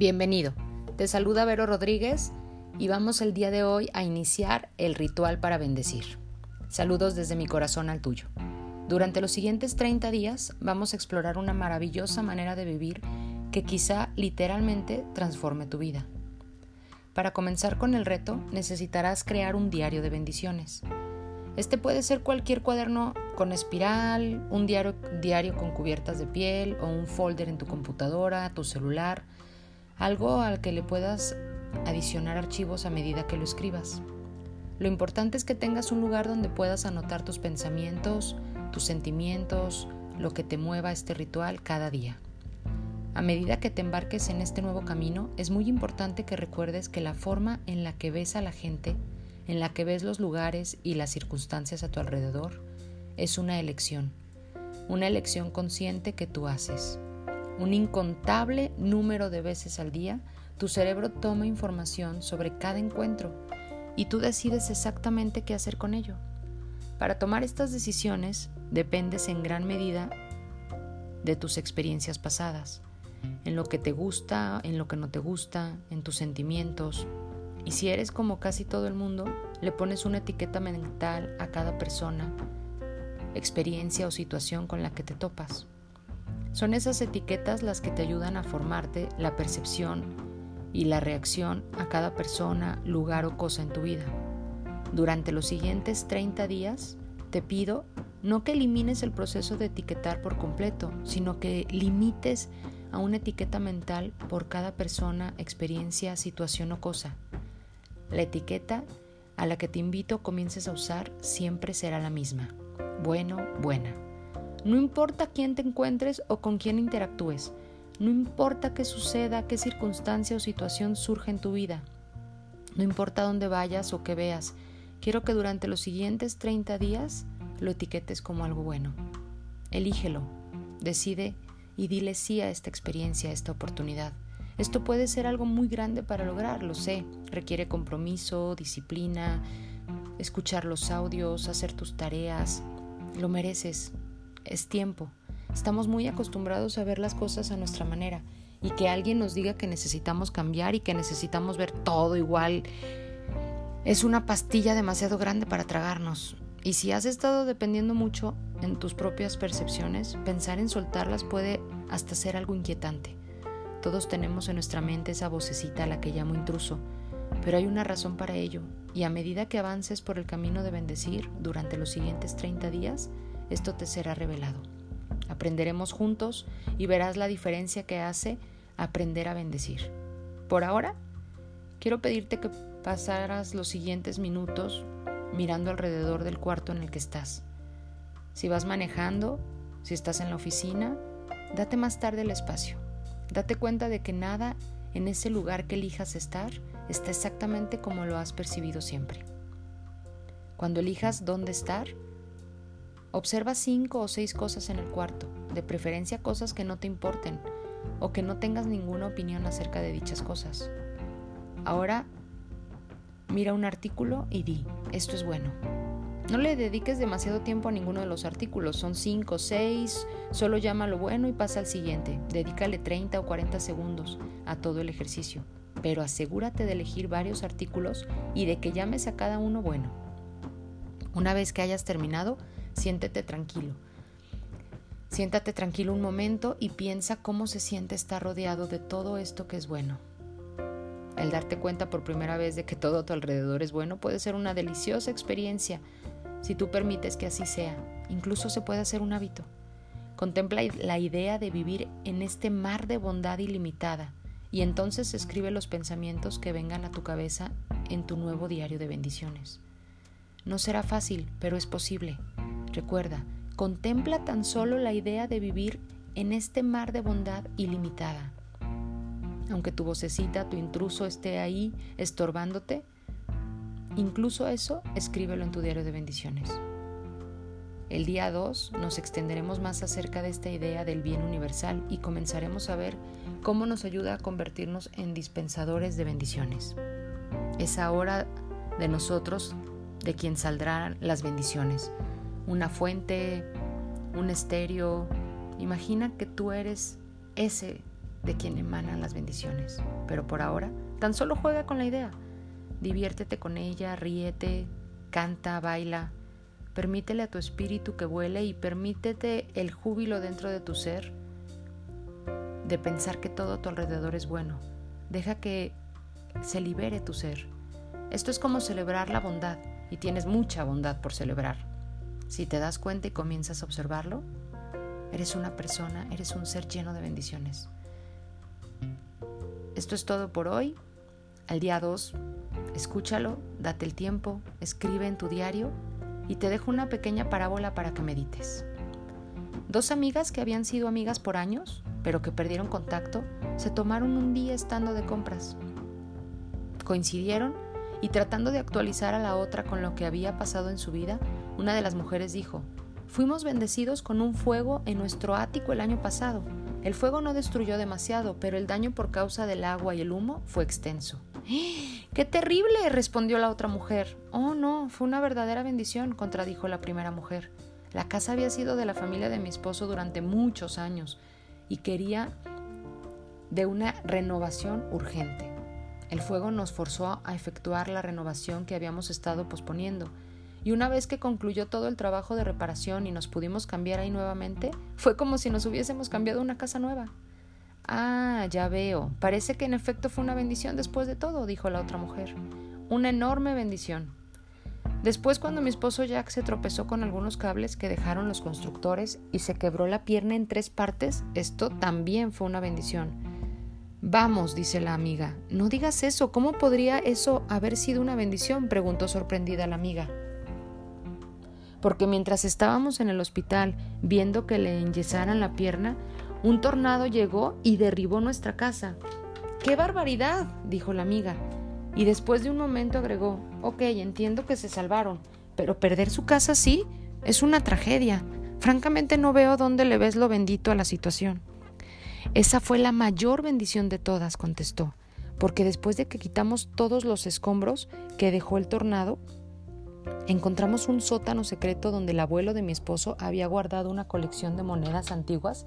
Bienvenido. Te saluda Vero Rodríguez y vamos el día de hoy a iniciar el ritual para bendecir. Saludos desde mi corazón al tuyo. Durante los siguientes 30 días vamos a explorar una maravillosa manera de vivir que quizá literalmente transforme tu vida. Para comenzar con el reto necesitarás crear un diario de bendiciones. Este puede ser cualquier cuaderno con espiral, un diario, diario con cubiertas de piel o un folder en tu computadora, tu celular, algo al que le puedas adicionar archivos a medida que lo escribas. Lo importante es que tengas un lugar donde puedas anotar tus pensamientos, tus sentimientos, lo que te mueva este ritual cada día. A medida que te embarques en este nuevo camino, es muy importante que recuerdes que la forma en la que ves a la gente, en la que ves los lugares y las circunstancias a tu alrededor, es una elección, una elección consciente que tú haces un incontable número de veces al día, tu cerebro toma información sobre cada encuentro y tú decides exactamente qué hacer con ello. Para tomar estas decisiones dependes en gran medida de tus experiencias pasadas, en lo que te gusta, en lo que no te gusta, en tus sentimientos. Y si eres como casi todo el mundo, le pones una etiqueta mental a cada persona, experiencia o situación con la que te topas. Son esas etiquetas las que te ayudan a formarte la percepción y la reacción a cada persona, lugar o cosa en tu vida. Durante los siguientes 30 días te pido no que elimines el proceso de etiquetar por completo, sino que limites a una etiqueta mental por cada persona, experiencia, situación o cosa. La etiqueta a la que te invito comiences a usar siempre será la misma. Bueno, buena. No importa quién te encuentres o con quién interactúes. No importa qué suceda, qué circunstancia o situación surja en tu vida. No importa dónde vayas o qué veas. Quiero que durante los siguientes 30 días lo etiquetes como algo bueno. Elígelo, decide y dile sí a esta experiencia, a esta oportunidad. Esto puede ser algo muy grande para lograr, lo sé. Requiere compromiso, disciplina, escuchar los audios, hacer tus tareas. Lo mereces, es tiempo. Estamos muy acostumbrados a ver las cosas a nuestra manera y que alguien nos diga que necesitamos cambiar y que necesitamos ver todo igual es una pastilla demasiado grande para tragarnos. Y si has estado dependiendo mucho en tus propias percepciones, pensar en soltarlas puede hasta ser algo inquietante. Todos tenemos en nuestra mente esa vocecita a la que llamo intruso, pero hay una razón para ello, y a medida que avances por el camino de bendecir durante los siguientes 30 días, esto te será revelado. Aprenderemos juntos y verás la diferencia que hace aprender a bendecir. Por ahora, quiero pedirte que pasaras los siguientes minutos mirando alrededor del cuarto en el que estás. Si vas manejando, si estás en la oficina, date más tarde el espacio. Date cuenta de que nada en ese lugar que elijas estar está exactamente como lo has percibido siempre. Cuando elijas dónde estar, Observa cinco o seis cosas en el cuarto, de preferencia cosas que no te importen o que no tengas ninguna opinión acerca de dichas cosas. Ahora mira un artículo y di, esto es bueno. No le dediques demasiado tiempo a ninguno de los artículos, son cinco o seis, solo llama lo bueno y pasa al siguiente. Dedícale 30 o 40 segundos a todo el ejercicio, pero asegúrate de elegir varios artículos y de que llames a cada uno bueno. Una vez que hayas terminado, siéntete tranquilo. Siéntate tranquilo un momento y piensa cómo se siente estar rodeado de todo esto que es bueno. El darte cuenta por primera vez de que todo a tu alrededor es bueno puede ser una deliciosa experiencia si tú permites que así sea. Incluso se puede hacer un hábito. Contempla la idea de vivir en este mar de bondad ilimitada y entonces escribe los pensamientos que vengan a tu cabeza en tu nuevo diario de bendiciones. No será fácil, pero es posible. Recuerda, contempla tan solo la idea de vivir en este mar de bondad ilimitada. Aunque tu vocecita, tu intruso esté ahí estorbándote, incluso eso escríbelo en tu diario de bendiciones. El día 2 nos extenderemos más acerca de esta idea del bien universal y comenzaremos a ver cómo nos ayuda a convertirnos en dispensadores de bendiciones. Es ahora de nosotros de quien saldrán las bendiciones una fuente, un estéreo. Imagina que tú eres ese de quien emanan las bendiciones. Pero por ahora, tan solo juega con la idea. Diviértete con ella, ríete, canta, baila. Permítele a tu espíritu que vuele y permítete el júbilo dentro de tu ser de pensar que todo tu alrededor es bueno. Deja que se libere tu ser. Esto es como celebrar la bondad y tienes mucha bondad por celebrar. Si te das cuenta y comienzas a observarlo, eres una persona, eres un ser lleno de bendiciones. Esto es todo por hoy. Al día 2, escúchalo, date el tiempo, escribe en tu diario y te dejo una pequeña parábola para que medites. Dos amigas que habían sido amigas por años, pero que perdieron contacto, se tomaron un día estando de compras. Coincidieron y tratando de actualizar a la otra con lo que había pasado en su vida, una de las mujeres dijo, Fuimos bendecidos con un fuego en nuestro ático el año pasado. El fuego no destruyó demasiado, pero el daño por causa del agua y el humo fue extenso. ¡Qué terrible! respondió la otra mujer. Oh, no, fue una verdadera bendición, contradijo la primera mujer. La casa había sido de la familia de mi esposo durante muchos años y quería de una renovación urgente. El fuego nos forzó a efectuar la renovación que habíamos estado posponiendo, y una vez que concluyó todo el trabajo de reparación y nos pudimos cambiar ahí nuevamente, fue como si nos hubiésemos cambiado una casa nueva. Ah, ya veo. Parece que en efecto fue una bendición después de todo, dijo la otra mujer. Una enorme bendición. Después, cuando mi esposo Jack se tropezó con algunos cables que dejaron los constructores y se quebró la pierna en tres partes, esto también fue una bendición. Vamos, dice la amiga, no digas eso, ¿cómo podría eso haber sido una bendición? preguntó sorprendida la amiga. Porque mientras estábamos en el hospital viendo que le enyesaran la pierna, un tornado llegó y derribó nuestra casa. ¡Qué barbaridad! dijo la amiga y después de un momento agregó, ok, entiendo que se salvaron, pero perder su casa sí es una tragedia. Francamente no veo dónde le ves lo bendito a la situación. Esa fue la mayor bendición de todas, contestó, porque después de que quitamos todos los escombros que dejó el tornado, encontramos un sótano secreto donde el abuelo de mi esposo había guardado una colección de monedas antiguas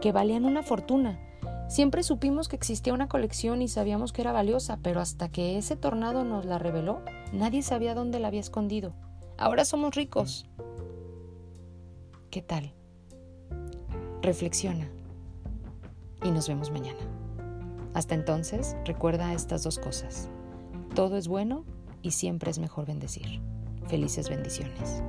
que valían una fortuna Siempre supimos que existía una colección y sabíamos que era valiosa, pero hasta que ese tornado nos la reveló, nadie sabía dónde la había escondido. Ahora somos ricos. ¿Qué tal? Reflexiona y nos vemos mañana. Hasta entonces, recuerda estas dos cosas. Todo es bueno y siempre es mejor bendecir. Felices bendiciones.